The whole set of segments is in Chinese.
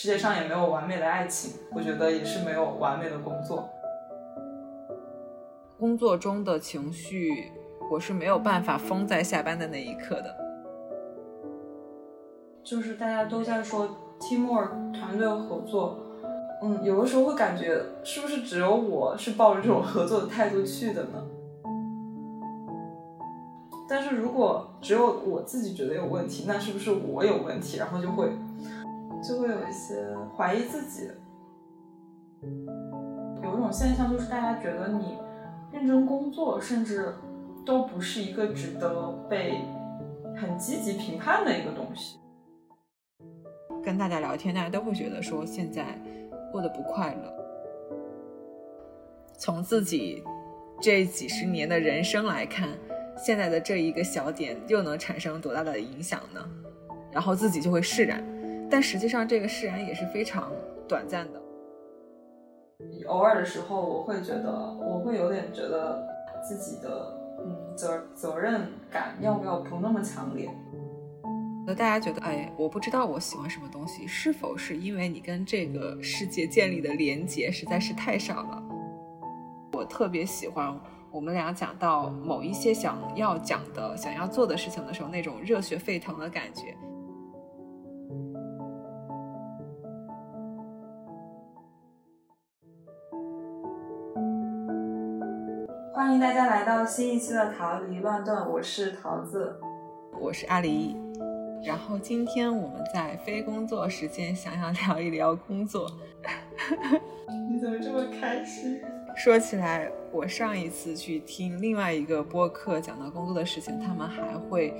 世界上也没有完美的爱情，我觉得也是没有完美的工作。工作中的情绪，我是没有办法封在下班的那一刻的。就是大家都在说 teamwork 团队合作，嗯，有的时候会感觉是不是只有我是抱着这种合作的态度去的呢？但是如果只有我自己觉得有问题，那是不是我有问题？然后就会就会有一些怀疑自己。有一种现象就是大家觉得你。认真工作，甚至都不是一个值得被很积极评判的一个东西。跟大家聊天，大家都会觉得说现在过得不快乐。从自己这几十年的人生来看，现在的这一个小点又能产生多大的影响呢？然后自己就会释然，但实际上这个释然也是非常短暂的。偶尔的时候，我会觉得，我会有点觉得自己的嗯责责任感要不要不那么强烈。那大家觉得，哎，我不知道我喜欢什么东西，是否是因为你跟这个世界建立的连接实在是太少了？我特别喜欢我们俩讲到某一些想要讲的、想要做的事情的时候，那种热血沸腾的感觉。迎大家来到新一期的逃离乱炖，我是桃子，我是阿狸。然后今天我们在非工作时间，想要聊一聊工作。你怎么这么开心？说起来，我上一次去听另外一个播客讲到工作的事情，他们还会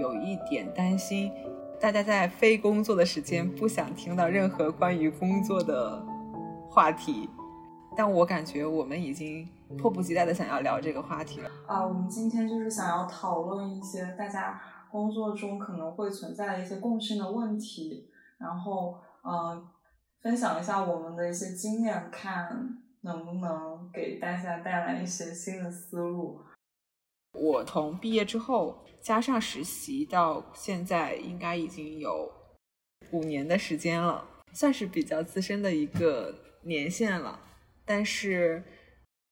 有一点担心，大家在非工作的时间不想听到任何关于工作的话题。但我感觉我们已经。迫不及待的想要聊这个话题了啊！我们今天就是想要讨论一些大家工作中可能会存在的一些共性的问题，然后嗯，分享一下我们的一些经验，看能不能给大家带来一些新的思路。我从毕业之后加上实习到现在，应该已经有五年的时间了，算是比较资深的一个年限了，但是。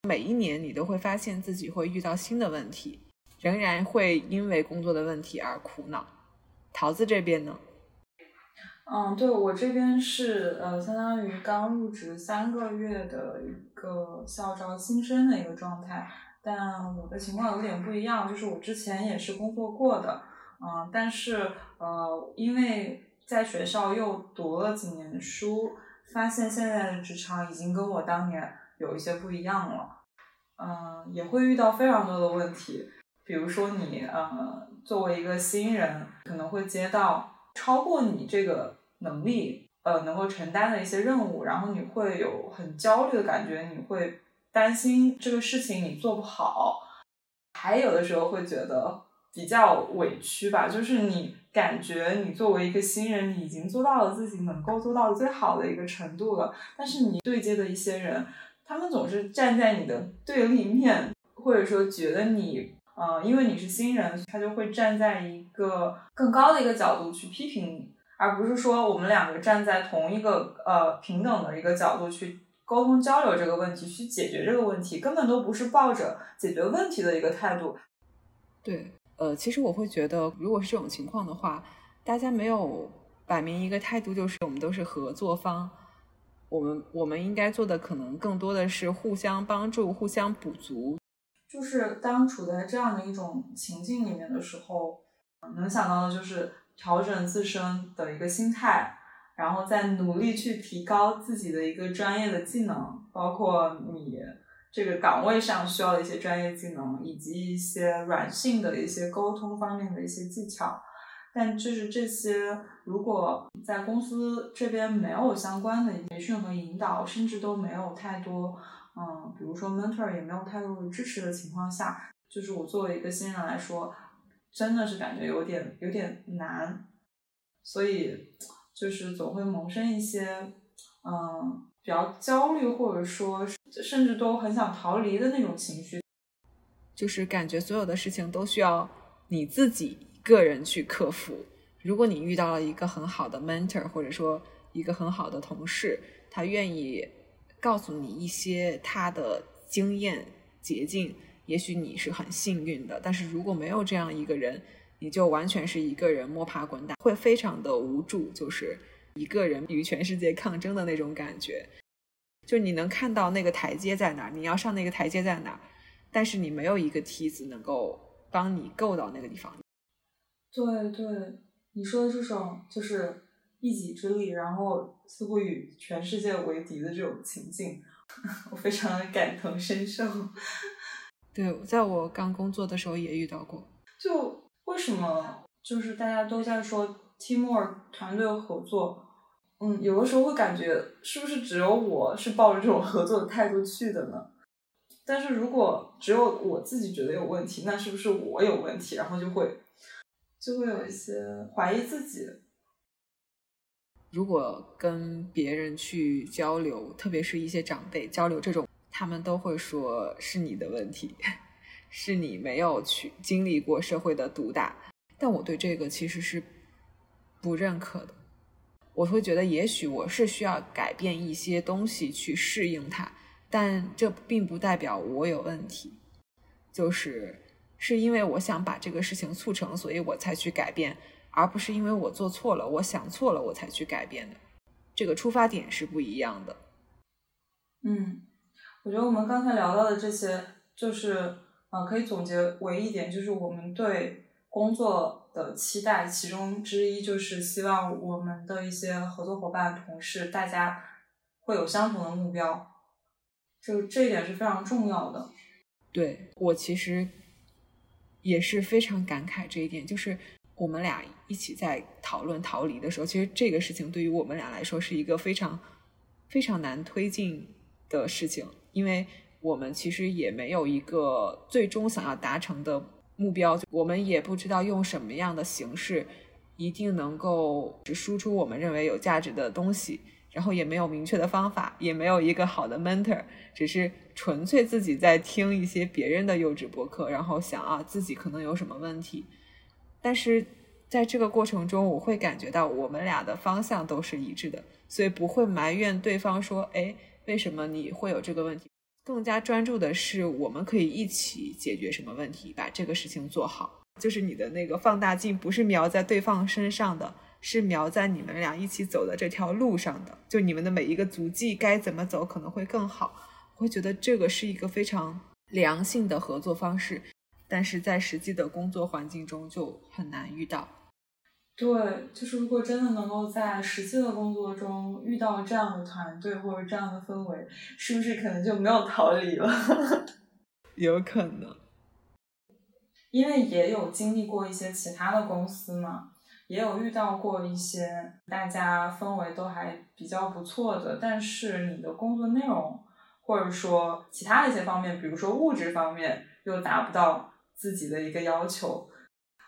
每一年，你都会发现自己会遇到新的问题，仍然会因为工作的问题而苦恼。桃子这边呢？嗯，对我这边是呃，相当于刚入职三个月的一个校招新生的一个状态，但我的情况有点不一样，就是我之前也是工作过的，嗯，但是呃，因为在学校又读了几年书，发现现在的职场已经跟我当年有一些不一样了。嗯，也会遇到非常多的问题，比如说你呃，作为一个新人，可能会接到超过你这个能力呃能够承担的一些任务，然后你会有很焦虑的感觉，你会担心这个事情你做不好，还有的时候会觉得比较委屈吧，就是你感觉你作为一个新人，你已经做到了自己能够做到最好的一个程度了，但是你对接的一些人。他们总是站在你的对立面，或者说觉得你，呃，因为你是新人，他就会站在一个更高的一个角度去批评你，而不是说我们两个站在同一个呃平等的一个角度去沟通交流这个问题，去解决这个问题，根本都不是抱着解决问题的一个态度。对，呃，其实我会觉得，如果是这种情况的话，大家没有摆明一个态度，就是我们都是合作方。我们我们应该做的可能更多的是互相帮助、互相补足。就是当处在这样的一种情境里面的时候，能想到的就是调整自身的一个心态，然后再努力去提高自己的一个专业的技能，包括你这个岗位上需要的一些专业技能，以及一些软性的一些沟通方面的一些技巧。但就是这些，如果在公司这边没有相关的培训和引导，甚至都没有太多，嗯，比如说 mentor 也没有太多的支持的情况下，就是我作为一个新人来说，真的是感觉有点有点难，所以就是总会萌生一些，嗯，比较焦虑，或者说甚至都很想逃离的那种情绪，就是感觉所有的事情都需要你自己。个人去克服。如果你遇到了一个很好的 mentor，或者说一个很好的同事，他愿意告诉你一些他的经验捷径，也许你是很幸运的。但是如果没有这样一个人，你就完全是一个人摸爬滚打，会非常的无助，就是一个人与全世界抗争的那种感觉。就你能看到那个台阶在哪儿，你要上那个台阶在哪儿，但是你没有一个梯子能够帮你够到那个地方。对对，你说的这种就是一己之力，然后似乎与全世界为敌的这种情境，我非常的感同身受。对，在我刚工作的时候也遇到过。就为什么就是大家都在说 teamwork 团队合作，嗯，有的时候会感觉是不是只有我是抱着这种合作的态度去的呢？但是如果只有我自己觉得有问题，那是不是我有问题？然后就会就会有一些怀疑自己。如果跟别人去交流，特别是一些长辈交流这种，他们都会说是你的问题，是你没有去经历过社会的毒打。但我对这个其实是不认可的。我会觉得，也许我是需要改变一些东西去适应它，但这并不代表我有问题。就是是因为我想把这个事情促成，所以我才去改变。而不是因为我做错了，我想错了，我才去改变的，这个出发点是不一样的。嗯，我觉得我们刚才聊到的这些，就是呃，可以总结为一点，就是我们对工作的期待，其中之一就是希望我们的一些合作伙伴、同事，大家会有相同的目标，就这一点是非常重要的。对我其实也是非常感慨这一点，就是。我们俩一起在讨论逃离的时候，其实这个事情对于我们俩来说是一个非常非常难推进的事情，因为我们其实也没有一个最终想要达成的目标，我们也不知道用什么样的形式一定能够输出我们认为有价值的东西，然后也没有明确的方法，也没有一个好的 mentor，只是纯粹自己在听一些别人的幼稚博客，然后想啊自己可能有什么问题。但是在这个过程中，我会感觉到我们俩的方向都是一致的，所以不会埋怨对方说：“哎，为什么你会有这个问题？”更加专注的是，我们可以一起解决什么问题，把这个事情做好。就是你的那个放大镜不是瞄在对方身上的，是瞄在你们俩一起走的这条路上的。就你们的每一个足迹该怎么走可能会更好。我会觉得这个是一个非常良性的合作方式。但是在实际的工作环境中就很难遇到。对，就是如果真的能够在实际的工作中遇到这样的团队或者这样的氛围，是不是可能就没有逃离了？有可能，因为也有经历过一些其他的公司嘛，也有遇到过一些大家氛围都还比较不错的，但是你的工作内容或者说其他的一些方面，比如说物质方面又达不到。自己的一个要求，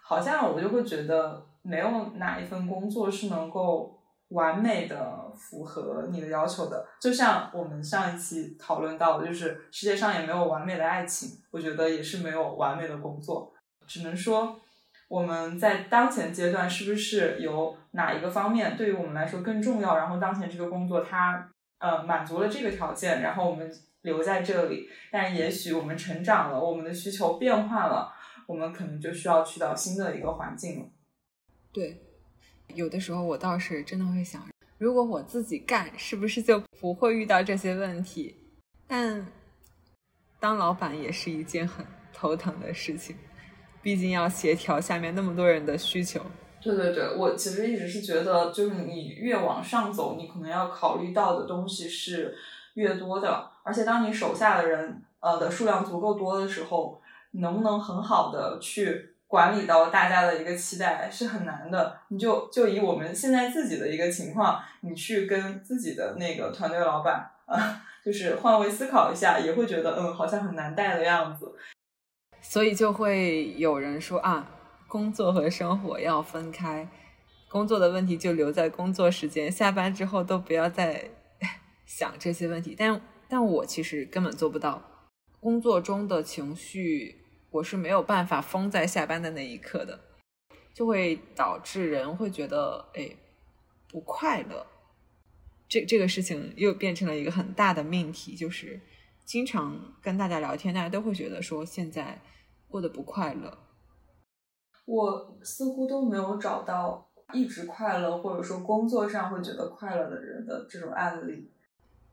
好像我就会觉得没有哪一份工作是能够完美的符合你的要求的。就像我们上一期讨论到的，就是世界上也没有完美的爱情，我觉得也是没有完美的工作。只能说我们在当前阶段是不是有哪一个方面对于我们来说更重要，然后当前这个工作它呃满足了这个条件，然后我们。留在这里，但也许我们成长了，我们的需求变化了，我们可能就需要去到新的一个环境了。对，有的时候我倒是真的会想，如果我自己干，是不是就不会遇到这些问题？但当老板也是一件很头疼的事情，毕竟要协调下面那么多人的需求。对对对，我其实一直是觉得，就是你越往上走，你可能要考虑到的东西是。越多的，而且当你手下的人呃的数量足够多的时候，能不能很好的去管理到大家的一个期待是很难的。你就就以我们现在自己的一个情况，你去跟自己的那个团队老板啊，就是换位思考一下，也会觉得嗯，好像很难带的样子。所以就会有人说啊，工作和生活要分开，工作的问题就留在工作时间，下班之后都不要再。想这些问题，但但我其实根本做不到。工作中的情绪，我是没有办法封在下班的那一刻的，就会导致人会觉得哎不快乐。这这个事情又变成了一个很大的命题，就是经常跟大家聊天，大家都会觉得说现在过得不快乐。我似乎都没有找到一直快乐，或者说工作上会觉得快乐的人的这种案例。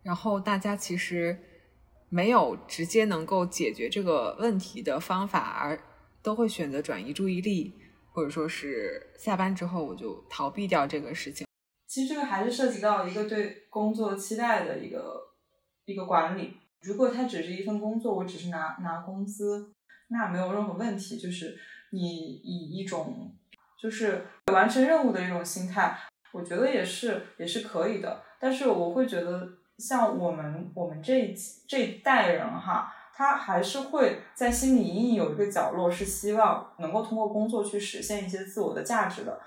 然后大家其实没有直接能够解决这个问题的方法，而都会选择转移注意力，或者说是下班之后我就逃避掉这个事情。其实这个还是涉及到一个对工作期待的一个一个管理。如果它只是一份工作，我只是拿拿工资，那没有任何问题。就是你以一种就是完成任务的一种心态，我觉得也是也是可以的。但是我会觉得，像我们我们这这一代人哈，他还是会在心里隐隐有一个角落，是希望能够通过工作去实现一些自我的价值的。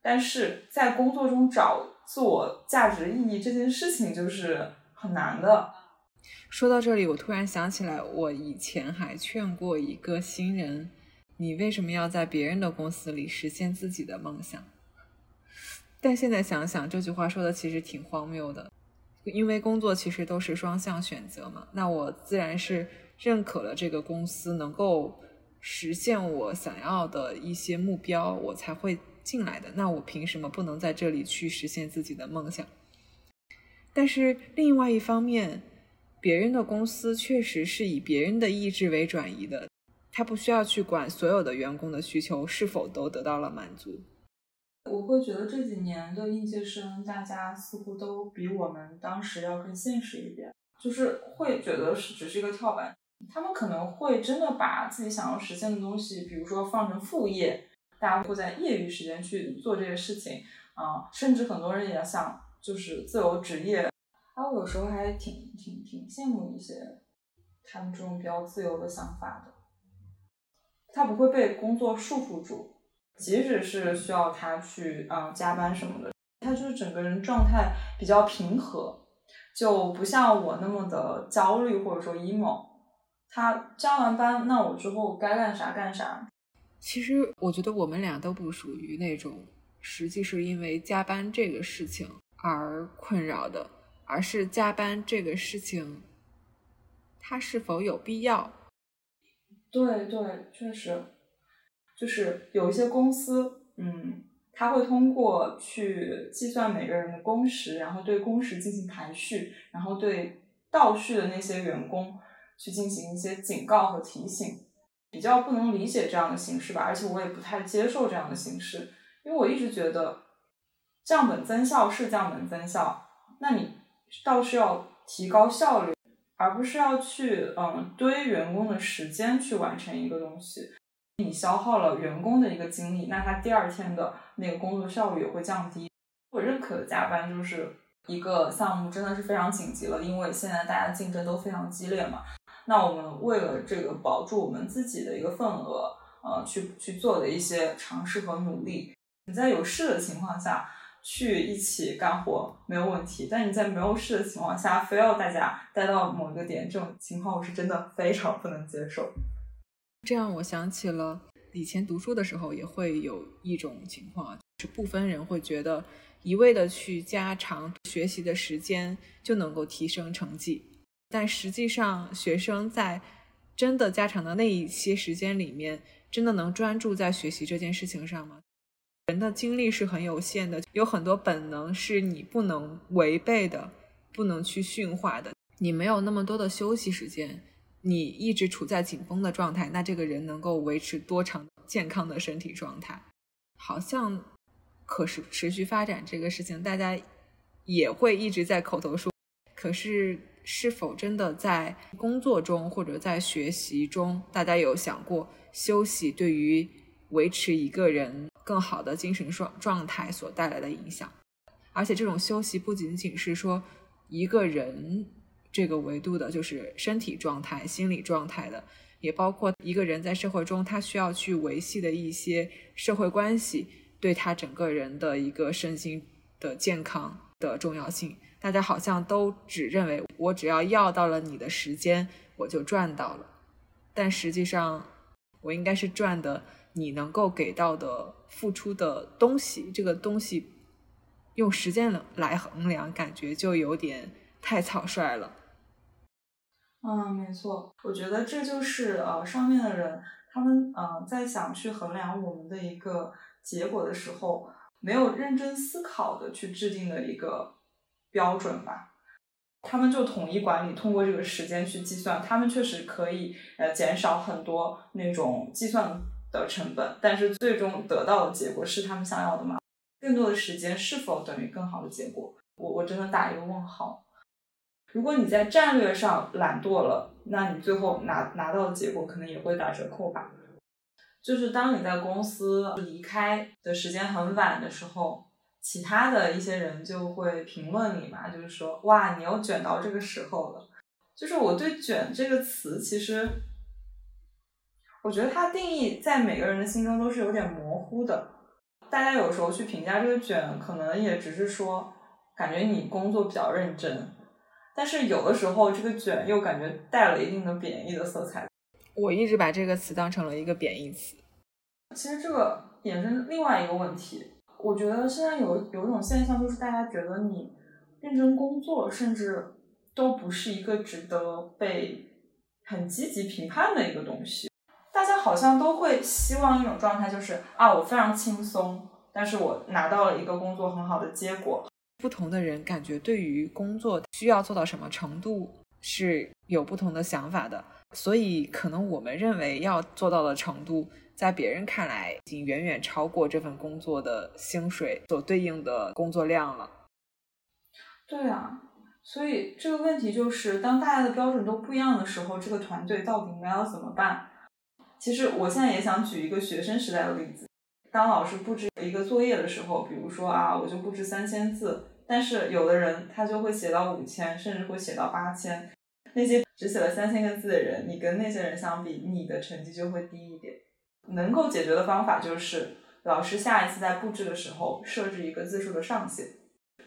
但是在工作中找自我价值意义这件事情就是很难的。说到这里，我突然想起来，我以前还劝过一个新人：“你为什么要在别人的公司里实现自己的梦想？”但现在想想，这句话说的其实挺荒谬的，因为工作其实都是双向选择嘛。那我自然是认可了这个公司能够实现我想要的一些目标，我才会。进来的，那我凭什么不能在这里去实现自己的梦想？但是另外一方面，别人的公司确实是以别人的意志为转移的，他不需要去管所有的员工的需求是否都得到了满足。我会觉得这几年的应届生，大家似乎都比我们当时要更现实一点，就是会觉得是只是一个跳板，他们可能会真的把自己想要实现的东西，比如说放成副业。大家会在业余时间去做这些事情，啊，甚至很多人也想就是自由职业。啊，我有时候还挺挺挺羡慕一些他们这种比较自由的想法的。他不会被工作束缚住，即使是需要他去啊加班什么的，他就是整个人状态比较平和，就不像我那么的焦虑或者说 emo。他加完班，那我之后该干啥干啥。其实我觉得我们俩都不属于那种实际是因为加班这个事情而困扰的，而是加班这个事情它是否有必要？对对，确实，就是有一些公司，嗯，他会通过去计算每个人的工时，然后对工时进行排序，然后对倒序的那些员工去进行一些警告和提醒。比较不能理解这样的形式吧，而且我也不太接受这样的形式，因为我一直觉得降本增效是降本增效，那你倒是要提高效率，而不是要去嗯堆员工的时间去完成一个东西。你消耗了员工的一个精力，那他第二天的那个工作效率也会降低。我认可的加班就是一个项目真的是非常紧急了，因为现在大家竞争都非常激烈嘛。那我们为了这个保住我们自己的一个份额，呃，去去做的一些尝试和努力。你在有事的情况下去一起干活没有问题，但你在没有事的情况下非要大家待到某个点，这种情况我是真的非常不能接受。这样我想起了以前读书的时候也会有一种情况，是部分人会觉得一味的去加长学习的时间就能够提升成绩。但实际上，学生在真的加长的那一些时间里面，真的能专注在学习这件事情上吗？人的精力是很有限的，有很多本能是你不能违背的，不能去驯化的。你没有那么多的休息时间，你一直处在紧绷的状态，那这个人能够维持多长健康的身体状态？好像可持持续发展这个事情，大家也会一直在口头说，可是。是否真的在工作中或者在学习中，大家有想过休息对于维持一个人更好的精神状状态所带来的影响？而且这种休息不仅仅是说一个人这个维度的，就是身体状态、心理状态的，也包括一个人在社会中他需要去维系的一些社会关系，对他整个人的一个身心的健康的重要性。大家好像都只认为我只要要到了你的时间，我就赚到了。但实际上，我应该是赚的你能够给到的付出的东西。这个东西用时间来衡量，感觉就有点太草率了。嗯，没错，我觉得这就是呃上面的人他们呃在想去衡量我们的一个结果的时候，没有认真思考的去制定的一个标准吧。他们就统一管理，通过这个时间去计算，他们确实可以呃减少很多那种计算的成本，但是最终得到的结果是他们想要的吗？更多的时间是否等于更好的结果？我我真的打一个问号。如果你在战略上懒惰了，那你最后拿拿到的结果可能也会打折扣吧。就是当你在公司离开的时间很晚的时候，其他的一些人就会评论你嘛，就是说哇，你又卷到这个时候了。就是我对“卷”这个词，其实我觉得它定义在每个人的心中都是有点模糊的。大家有时候去评价这个“卷”，可能也只是说感觉你工作比较认真。但是有的时候，这个卷又感觉带了一定的贬义的色彩。我一直把这个词当成了一个贬义词。其实这个衍生另外一个问题，我觉得现在有有一种现象，就是大家觉得你认真工作，甚至都不是一个值得被很积极评判的一个东西。好像都会希望一种状态，就是啊，我非常轻松，但是我拿到了一个工作很好的结果。不同的人感觉对于工作需要做到什么程度是有不同的想法的，所以可能我们认为要做到的程度，在别人看来已经远远超过这份工作的薪水所对应的工作量了。对啊，所以这个问题就是，当大家的标准都不一样的时候，这个团队到底应该要怎么办？其实我现在也想举一个学生时代的例子。当老师布置一个作业的时候，比如说啊，我就布置三千字，但是有的人他就会写到五千，甚至会写到八千。那些只写了三千个字的人，你跟那些人相比，你的成绩就会低一点。能够解决的方法就是，老师下一次在布置的时候设置一个字数的上限。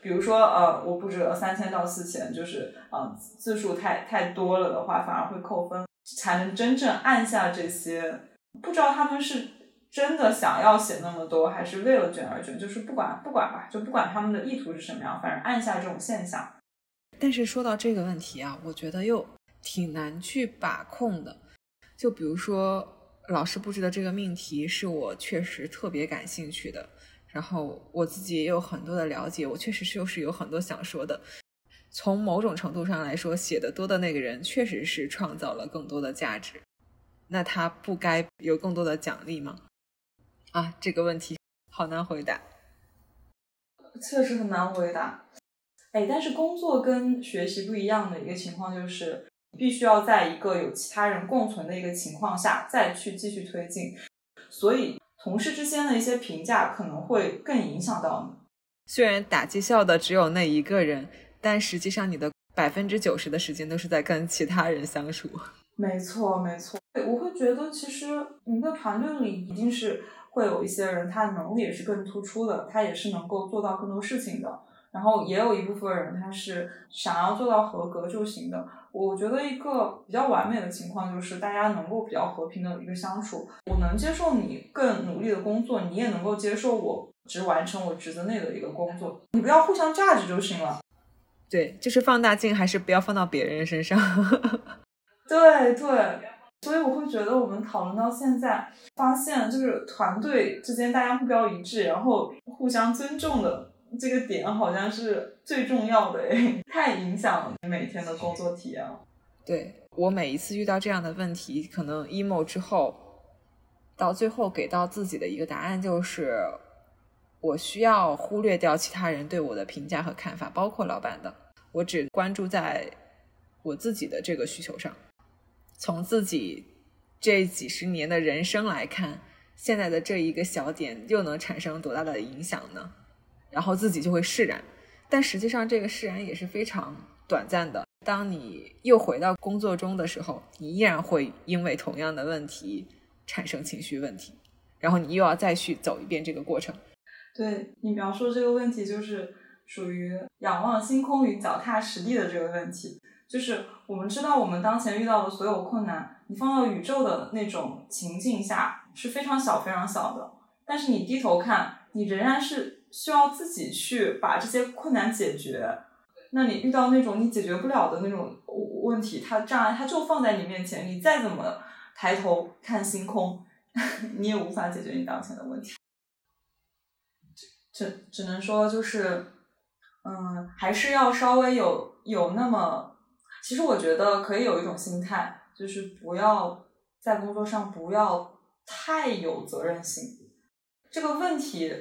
比如说，呃，我布置了三千到四千，就是呃，字数太太多了的话，反而会扣分，才能真正按下这些。不知道他们是。真的想要写那么多，还是为了卷而卷？就是不管不管吧，就不管他们的意图是什么样，反正按下这种现象。但是说到这个问题啊，我觉得又挺难去把控的。就比如说老师布置的这个命题，是我确实特别感兴趣的，然后我自己也有很多的了解，我确实是又是有很多想说的。从某种程度上来说，写的多的那个人确实是创造了更多的价值，那他不该有更多的奖励吗？啊，这个问题好难回答，确实很难回答。哎，但是工作跟学习不一样的一个情况就是，必须要在一个有其他人共存的一个情况下再去继续推进，所以同事之间的一些评价可能会更影响到你。虽然打绩效的只有那一个人，但实际上你的百分之九十的时间都是在跟其他人相处。没错，没错。我会觉得，其实一个团队里一定是。会有一些人，他的能力也是更突出的，他也是能够做到更多事情的。然后也有一部分人，他是想要做到合格就行的。我觉得一个比较完美的情况就是大家能够比较和平的一个相处。我能接受你更努力的工作，你也能够接受我只完成我职责内的一个工作。你不要互相价值就行了。对，就是放大镜还是不要放到别人身上。对对。所以我会觉得，我们讨论到现在，发现就是团队之间大家目标一致，然后互相尊重的这个点，好像是最重要的诶，太影响每天的工作体验了。对我每一次遇到这样的问题，可能 emo 之后，到最后给到自己的一个答案就是，我需要忽略掉其他人对我的评价和看法，包括老板的，我只关注在我自己的这个需求上。从自己这几十年的人生来看，现在的这一个小点又能产生多大的影响呢？然后自己就会释然，但实际上这个释然也是非常短暂的。当你又回到工作中的时候，你依然会因为同样的问题产生情绪问题，然后你又要再去走一遍这个过程。对你描述这个问题，就是属于仰望星空与脚踏实地的这个问题。就是我们知道，我们当前遇到的所有困难，你放到宇宙的那种情境下是非常小、非常小的。但是你低头看，你仍然是需要自己去把这些困难解决。那你遇到那种你解决不了的那种问题，它障碍它就放在你面前，你再怎么抬头看星空，你也无法解决你当前的问题。只只能说就是，嗯，还是要稍微有有那么，其实我觉得可以有一种心态，就是不要在工作上不要太有责任心。这个问题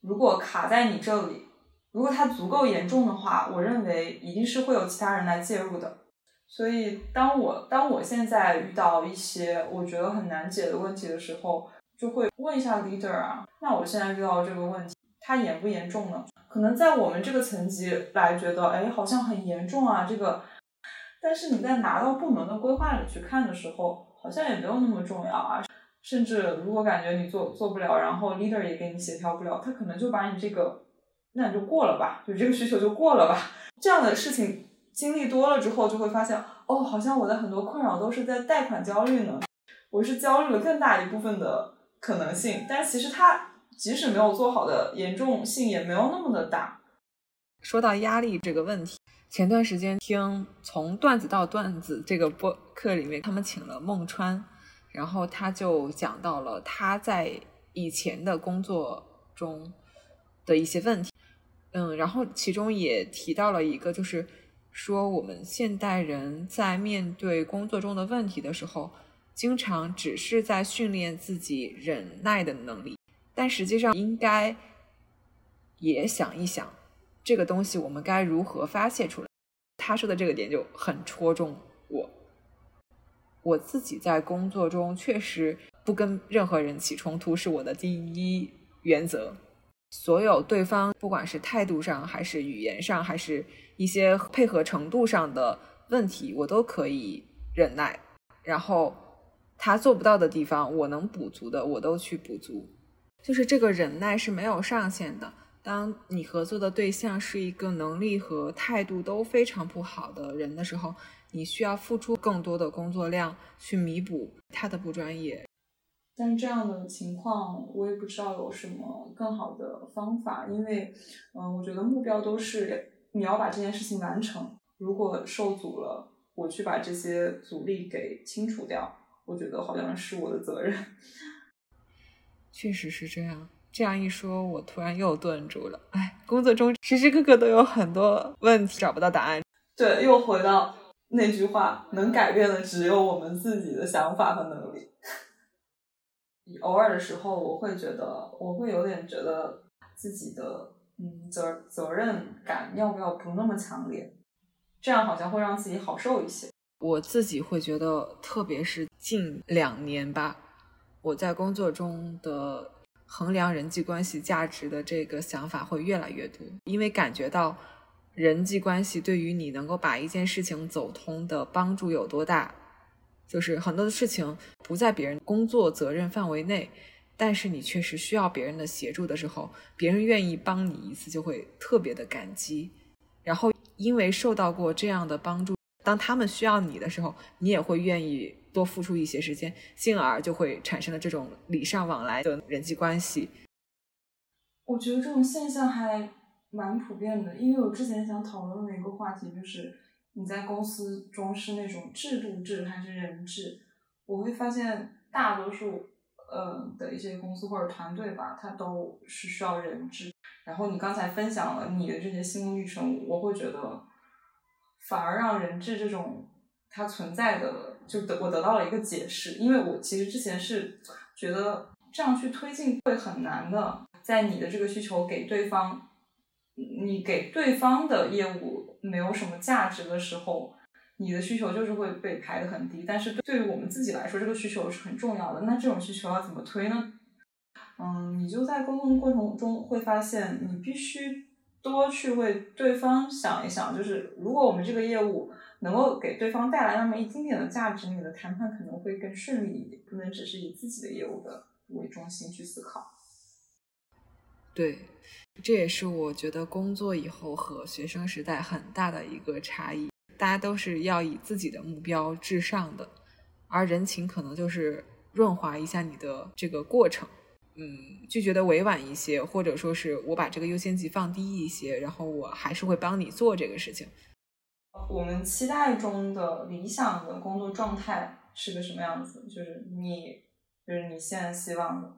如果卡在你这里，如果它足够严重的话，我认为一定是会有其他人来介入的。所以，当我当我现在遇到一些我觉得很难解的问题的时候，就会问一下 leader 啊，那我现在遇到这个问题。它严不严重呢？可能在我们这个层级来觉得，哎，好像很严重啊，这个。但是你在拿到部门的规划里去看的时候，好像也没有那么重要啊。甚至如果感觉你做做不了，然后 leader 也给你协调不了，他可能就把你这个，那你就过了吧，就这个需求就过了吧。这样的事情经历多了之后，就会发现，哦，好像我的很多困扰都是在贷款焦虑呢。我是焦虑了更大一部分的可能性，但是其实它。即使没有做好的严重性也没有那么的大。说到压力这个问题，前段时间听从段子到段子这个播客里面，他们请了孟川，然后他就讲到了他在以前的工作中的一些问题。嗯，然后其中也提到了一个，就是说我们现代人在面对工作中的问题的时候，经常只是在训练自己忍耐的能力。但实际上，应该也想一想，这个东西我们该如何发泄出来。他说的这个点就很戳中我。我自己在工作中确实不跟任何人起冲突，是我的第一原则。所有对方不管是态度上，还是语言上，还是一些配合程度上的问题，我都可以忍耐。然后他做不到的地方，我能补足的，我都去补足。就是这个忍耐是没有上限的。当你合作的对象是一个能力和态度都非常不好的人的时候，你需要付出更多的工作量去弥补他的不专业。但这样的情况，我也不知道有什么更好的方法，因为，嗯，我觉得目标都是你要把这件事情完成。如果受阻了，我去把这些阻力给清除掉，我觉得好像是我的责任。确实是这样，这样一说，我突然又顿住了。哎，工作中时时刻刻都有很多问题找不到答案。对，又回到那句话，能改变的只有我们自己的想法和能力。偶尔的时候，我会觉得，我会有点觉得自己的嗯责责任感要不要不那么强烈，这样好像会让自己好受一些。我自己会觉得，特别是近两年吧。我在工作中的衡量人际关系价值的这个想法会越来越多，因为感觉到人际关系对于你能够把一件事情走通的帮助有多大。就是很多的事情不在别人工作责任范围内，但是你确实需要别人的协助的时候，别人愿意帮你一次就会特别的感激。然后因为受到过这样的帮助，当他们需要你的时候，你也会愿意。多付出一些时间，进而就会产生了这种礼尚往来的人际关系。我觉得这种现象还蛮普遍的，因为我之前想讨论的一个话题就是你在公司中是那种制度制还是人制？我会发现大多数呃的一些公司或者团队吧，它都是需要人制。然后你刚才分享了你的这些心路历程，我会觉得反而让人质这种它存在的。就得我得到了一个解释，因为我其实之前是觉得这样去推进会很难的，在你的这个需求给对方，你给对方的业务没有什么价值的时候，你的需求就是会被排的很低。但是对于我们自己来说，这个需求是很重要的。那这种需求要怎么推呢？嗯，你就在沟通过程中会发现，你必须多去为对方想一想，就是如果我们这个业务。能够给对方带来那么一丁点的价值，你的谈判可能会更顺利一点。不能只是以自己的业务的为中心去思考。对，这也是我觉得工作以后和学生时代很大的一个差异。大家都是要以自己的目标至上的，而人情可能就是润滑一下你的这个过程。嗯，拒绝的委婉一些，或者说是我把这个优先级放低一些，然后我还是会帮你做这个事情。我们期待中的理想的工作状态是个什么样子？就是你，就是你现在希望的。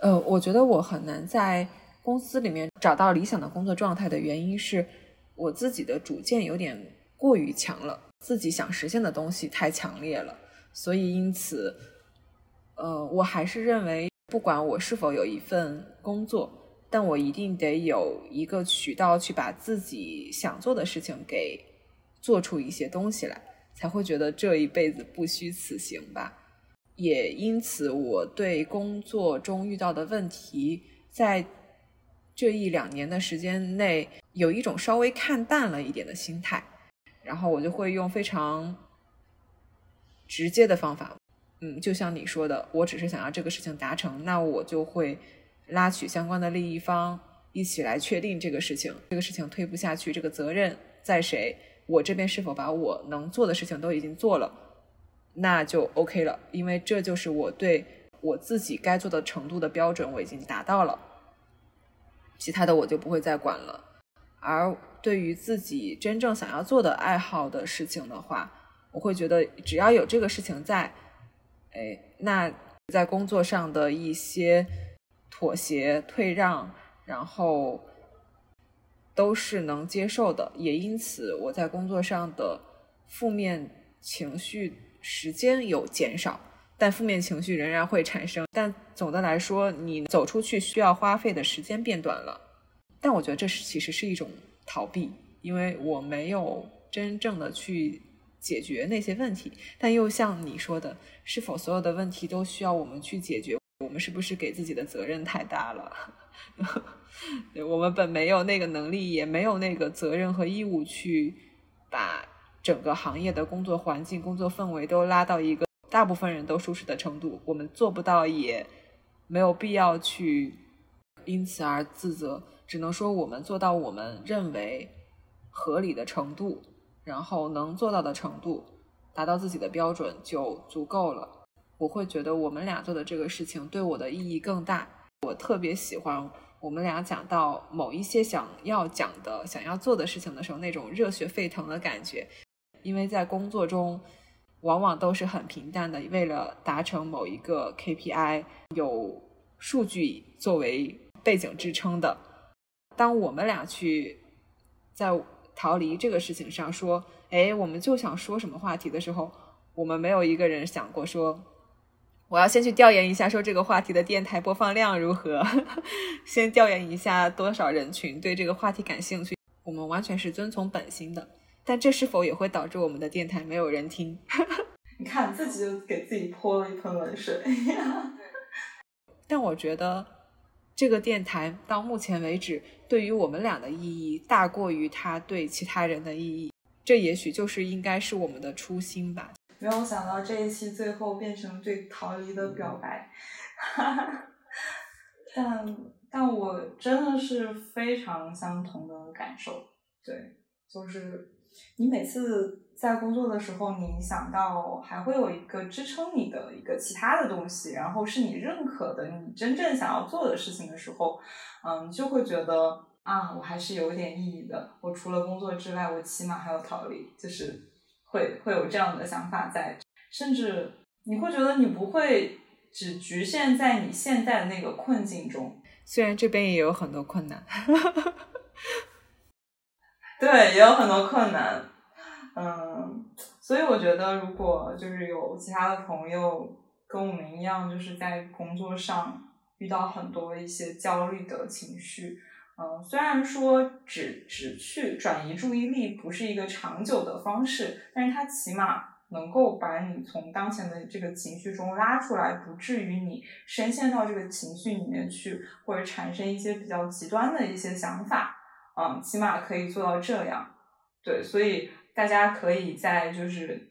呃，我觉得我很难在公司里面找到理想的工作状态的原因是，我自己的主见有点过于强了，自己想实现的东西太强烈了，所以因此。呃，我还是认为，不管我是否有一份工作，但我一定得有一个渠道去把自己想做的事情给做出一些东西来，才会觉得这一辈子不虚此行吧。也因此，我对工作中遇到的问题，在这一两年的时间内，有一种稍微看淡了一点的心态，然后我就会用非常直接的方法。嗯，就像你说的，我只是想要这个事情达成，那我就会拉取相关的利益方一起来确定这个事情。这个事情推不下去，这个责任在谁？我这边是否把我能做的事情都已经做了，那就 OK 了，因为这就是我对我自己该做的程度的标准，我已经达到了。其他的我就不会再管了。而对于自己真正想要做的爱好的事情的话，我会觉得只要有这个事情在。哎，那在工作上的一些妥协、退让，然后都是能接受的，也因此我在工作上的负面情绪时间有减少，但负面情绪仍然会产生。但总的来说，你走出去需要花费的时间变短了。但我觉得这是其实是一种逃避，因为我没有真正的去。解决那些问题，但又像你说的，是否所有的问题都需要我们去解决？我们是不是给自己的责任太大了？我们本没有那个能力，也没有那个责任和义务去把整个行业的工作环境、工作氛围都拉到一个大部分人都舒适的程度。我们做不到，也没有必要去因此而自责。只能说，我们做到我们认为合理的程度。然后能做到的程度，达到自己的标准就足够了。我会觉得我们俩做的这个事情对我的意义更大。我特别喜欢我们俩讲到某一些想要讲的、想要做的事情的时候，那种热血沸腾的感觉。因为在工作中，往往都是很平淡的，为了达成某一个 KPI，有数据作为背景支撑的。当我们俩去在。逃离这个事情上说，哎，我们就想说什么话题的时候，我们没有一个人想过说，我要先去调研一下，说这个话题的电台播放量如何，先调研一下多少人群对这个话题感兴趣。我们完全是遵从本心的，但这是否也会导致我们的电台没有人听？你看自己就给自己泼了一盆冷水。但我觉得。这个电台到目前为止，对于我们俩的意义大过于它对其他人的意义。这也许就是应该是我们的初心吧。没有想到这一期最后变成对逃离的表白，哈哈但但我真的是非常相同的感受。对，就是你每次。在工作的时候，你想到还会有一个支撑你的一个其他的东西，然后是你认可的、你真正想要做的事情的时候，嗯，就会觉得啊，我还是有点意义的。我除了工作之外，我起码还有逃离，就是会会有这样的想法在，甚至你会觉得你不会只局限在你现在的那个困境中，虽然这边也有很多困难，对，也有很多困难。嗯，所以我觉得，如果就是有其他的朋友跟我们一样，就是在工作上遇到很多一些焦虑的情绪，嗯，虽然说只只去转移注意力不是一个长久的方式，但是它起码能够把你从当前的这个情绪中拉出来，不至于你深陷到这个情绪里面去，或者产生一些比较极端的一些想法，嗯，起码可以做到这样，对，所以。大家可以在就是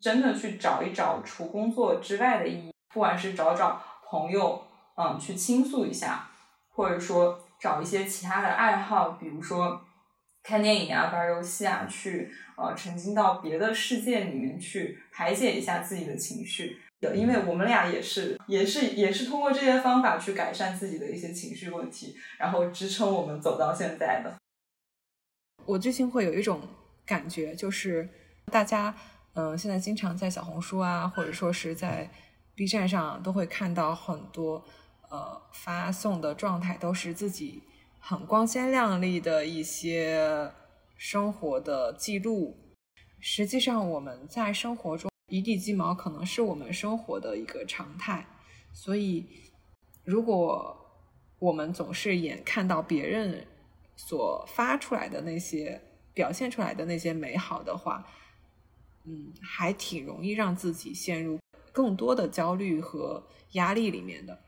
真的去找一找除工作之外的意义，不管是找找朋友，嗯，去倾诉一下，或者说找一些其他的爱好，比如说看电影啊、玩游戏啊，去呃沉浸到别的世界里面去排解一下自己的情绪。因为我们俩也是，也是，也是通过这些方法去改善自己的一些情绪问题，然后支撑我们走到现在的。我最近会有一种感觉，就是大家，嗯，现在经常在小红书啊，或者说是在 B 站上，都会看到很多，呃，发送的状态都是自己很光鲜亮丽的一些生活的记录。实际上，我们在生活中。一地鸡毛可能是我们生活的一个常态，所以如果我们总是眼看到别人所发出来的那些表现出来的那些美好的话，嗯，还挺容易让自己陷入更多的焦虑和压力里面的。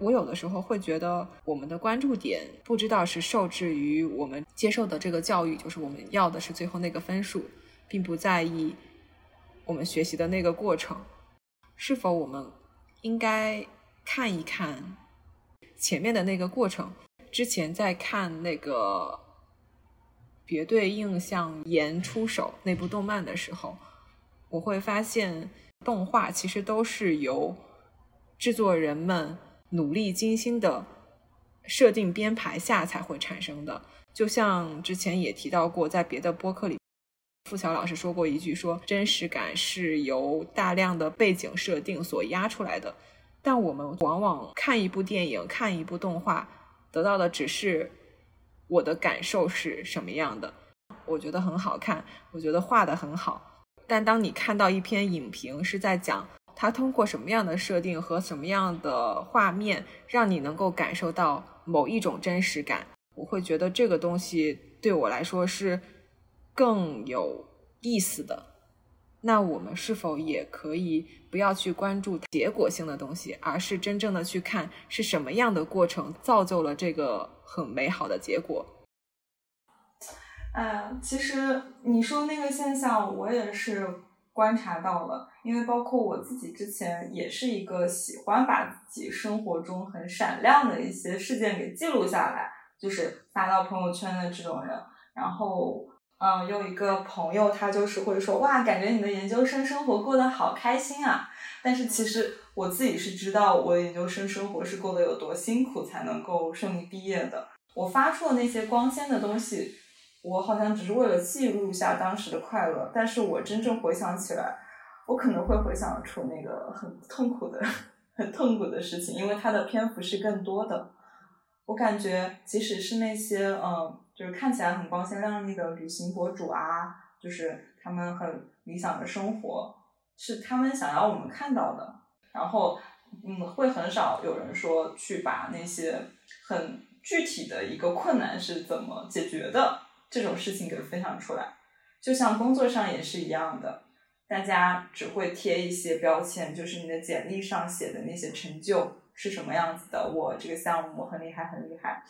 我有的时候会觉得，我们的关注点不知道是受制于我们接受的这个教育，就是我们要的是最后那个分数，并不在意。我们学习的那个过程，是否我们应该看一看前面的那个过程？之前在看那个《别对映像岩出手》那部动漫的时候，我会发现动画其实都是由制作人们努力精心的设定编排下才会产生的。就像之前也提到过，在别的播客里。付晓老师说过一句：“说真实感是由大量的背景设定所压出来的。”但我们往往看一部电影、看一部动画，得到的只是我的感受是什么样的。我觉得很好看，我觉得画的很好。但当你看到一篇影评是在讲它通过什么样的设定和什么样的画面，让你能够感受到某一种真实感，我会觉得这个东西对我来说是。更有意思的，那我们是否也可以不要去关注结果性的东西，而是真正的去看是什么样的过程造就了这个很美好的结果？哎，其实你说那个现象，我也是观察到了，因为包括我自己之前也是一个喜欢把自己生活中很闪亮的一些事件给记录下来，就是发到朋友圈的这种人，然后。嗯，有一个朋友，他就是会说，哇，感觉你的研究生生活过得好开心啊！但是其实我自己是知道，我研究生生活是过得有多辛苦才能够顺利毕业的。我发出的那些光鲜的东西，我好像只是为了记录一下当时的快乐。但是我真正回想起来，我可能会回想出那个很痛苦的、很痛苦的事情，因为它的篇幅是更多的。我感觉，即使是那些嗯。就是看起来很光鲜亮丽的旅行博主啊，就是他们很理想的生活，是他们想要我们看到的。然后，嗯，会很少有人说去把那些很具体的一个困难是怎么解决的这种事情给分享出来。就像工作上也是一样的，大家只会贴一些标签，就是你的简历上写的那些成就。是什么样子的？我这个项目很厉害，很厉害。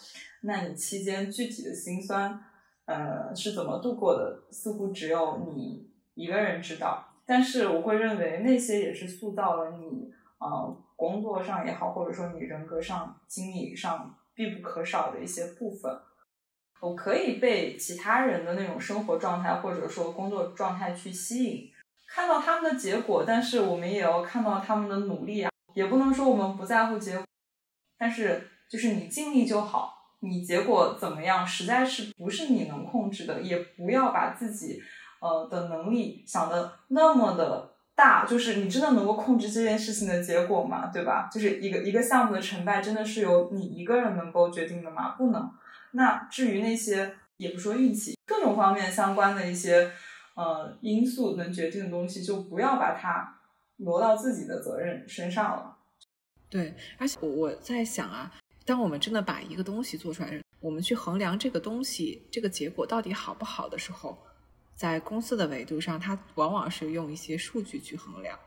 那你期间具体的辛酸，呃，是怎么度过的？似乎只有你一个人知道。但是我会认为那些也是塑造了你，呃，工作上也好，或者说你人格上、经历上必不可少的一些部分。我可以被其他人的那种生活状态，或者说工作状态去吸引，看到他们的结果，但是我们也要看到他们的努力啊。也不能说我们不在乎结果，但是就是你尽力就好。你结果怎么样，实在是不是你能控制的。也不要把自己呃的能力想的那么的大，就是你真的能够控制这件事情的结果吗？对吧？就是一个一个项目的成败，真的是由你一个人能够决定的吗？不能。那至于那些也不说运气，各种方面相关的一些呃因素能决定的东西，就不要把它。挪到自己的责任身上了，对，而且我我在想啊，当我们真的把一个东西做出来，我们去衡量这个东西这个结果到底好不好的时候，在公司的维度上，它往往是用一些数据去衡量。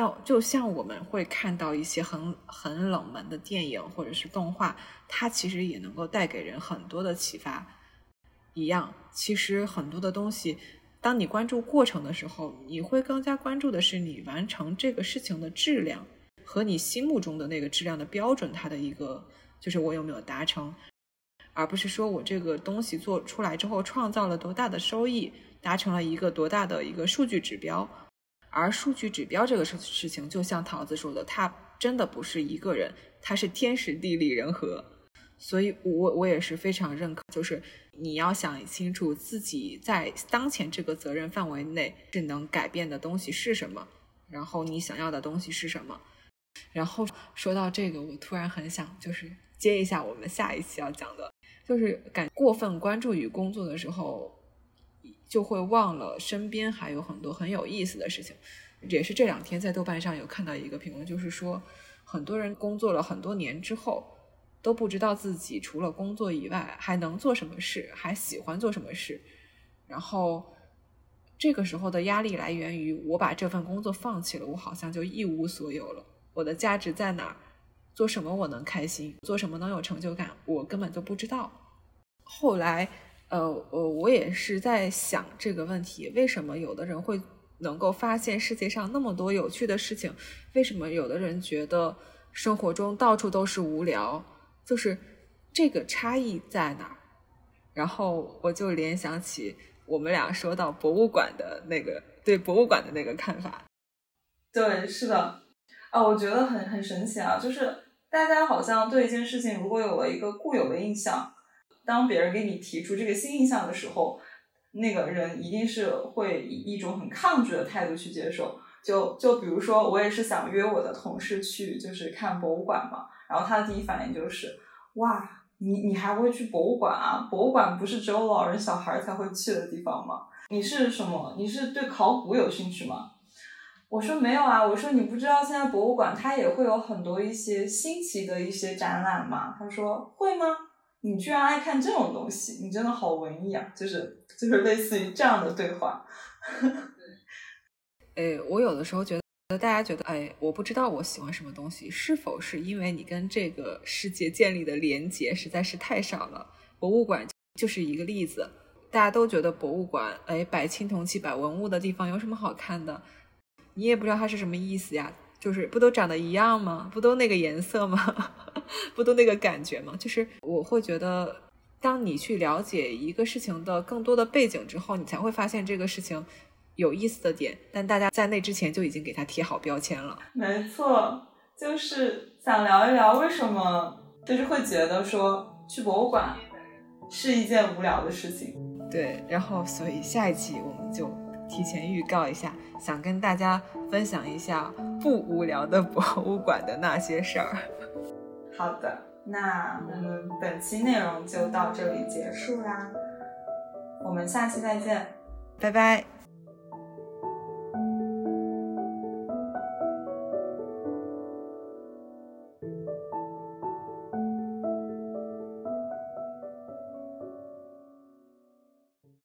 但就像我们会看到一些很很冷门的电影或者是动画，它其实也能够带给人很多的启发一样，其实很多的东西。当你关注过程的时候，你会更加关注的是你完成这个事情的质量和你心目中的那个质量的标准，它的一个就是我有没有达成，而不是说我这个东西做出来之后创造了多大的收益，达成了一个多大的一个数据指标。而数据指标这个事事情，就像桃子说的，它真的不是一个人，它是天时地利人和。所以，我我也是非常认可，就是你要想清楚自己在当前这个责任范围内是能改变的东西是什么，然后你想要的东西是什么。然后说到这个，我突然很想就是接一下我们下一期要讲的，就是感过分关注于工作的时候，就会忘了身边还有很多很有意思的事情。也是这两天在豆瓣上有看到一个评论，就是说很多人工作了很多年之后。都不知道自己除了工作以外还能做什么事，还喜欢做什么事。然后这个时候的压力来源于我把这份工作放弃了，我好像就一无所有了。我的价值在哪儿？做什么我能开心？做什么能有成就感？我根本就不知道。后来，呃呃，我也是在想这个问题：为什么有的人会能够发现世界上那么多有趣的事情？为什么有的人觉得生活中到处都是无聊？就是这个差异在哪儿？然后我就联想起我们俩说到博物馆的那个对博物馆的那个看法。对，是的，啊，我觉得很很神奇啊！就是大家好像对一件事情如果有了一个固有的印象，当别人给你提出这个新印象的时候，那个人一定是会以一种很抗拒的态度去接受。就就比如说，我也是想约我的同事去，就是看博物馆嘛。然后他的第一反应就是，哇，你你还会去博物馆啊？博物馆不是只有老人小孩才会去的地方吗？你是什么？你是对考古有兴趣吗？我说没有啊，我说你不知道现在博物馆它也会有很多一些新奇的一些展览吗？他说会吗？你居然爱看这种东西，你真的好文艺啊！就是就是类似于这样的对话。哎，我有的时候觉得。大家觉得，哎，我不知道我喜欢什么东西，是否是因为你跟这个世界建立的连接实在是太少了？博物馆就是一个例子，大家都觉得博物馆，哎，摆青铜器、摆文物的地方有什么好看的？你也不知道它是什么意思呀，就是不都长得一样吗？不都那个颜色吗？不都那个感觉吗？就是我会觉得，当你去了解一个事情的更多的背景之后，你才会发现这个事情。有意思的点，但大家在那之前就已经给他贴好标签了。没错，就是想聊一聊为什么就是会觉得说去博物馆是一件无聊的事情。对，然后所以下一期我们就提前预告一下，想跟大家分享一下不无聊的博物馆的那些事儿。好的，那我们本期内容就到这里结束啦，我们下期再见，拜拜。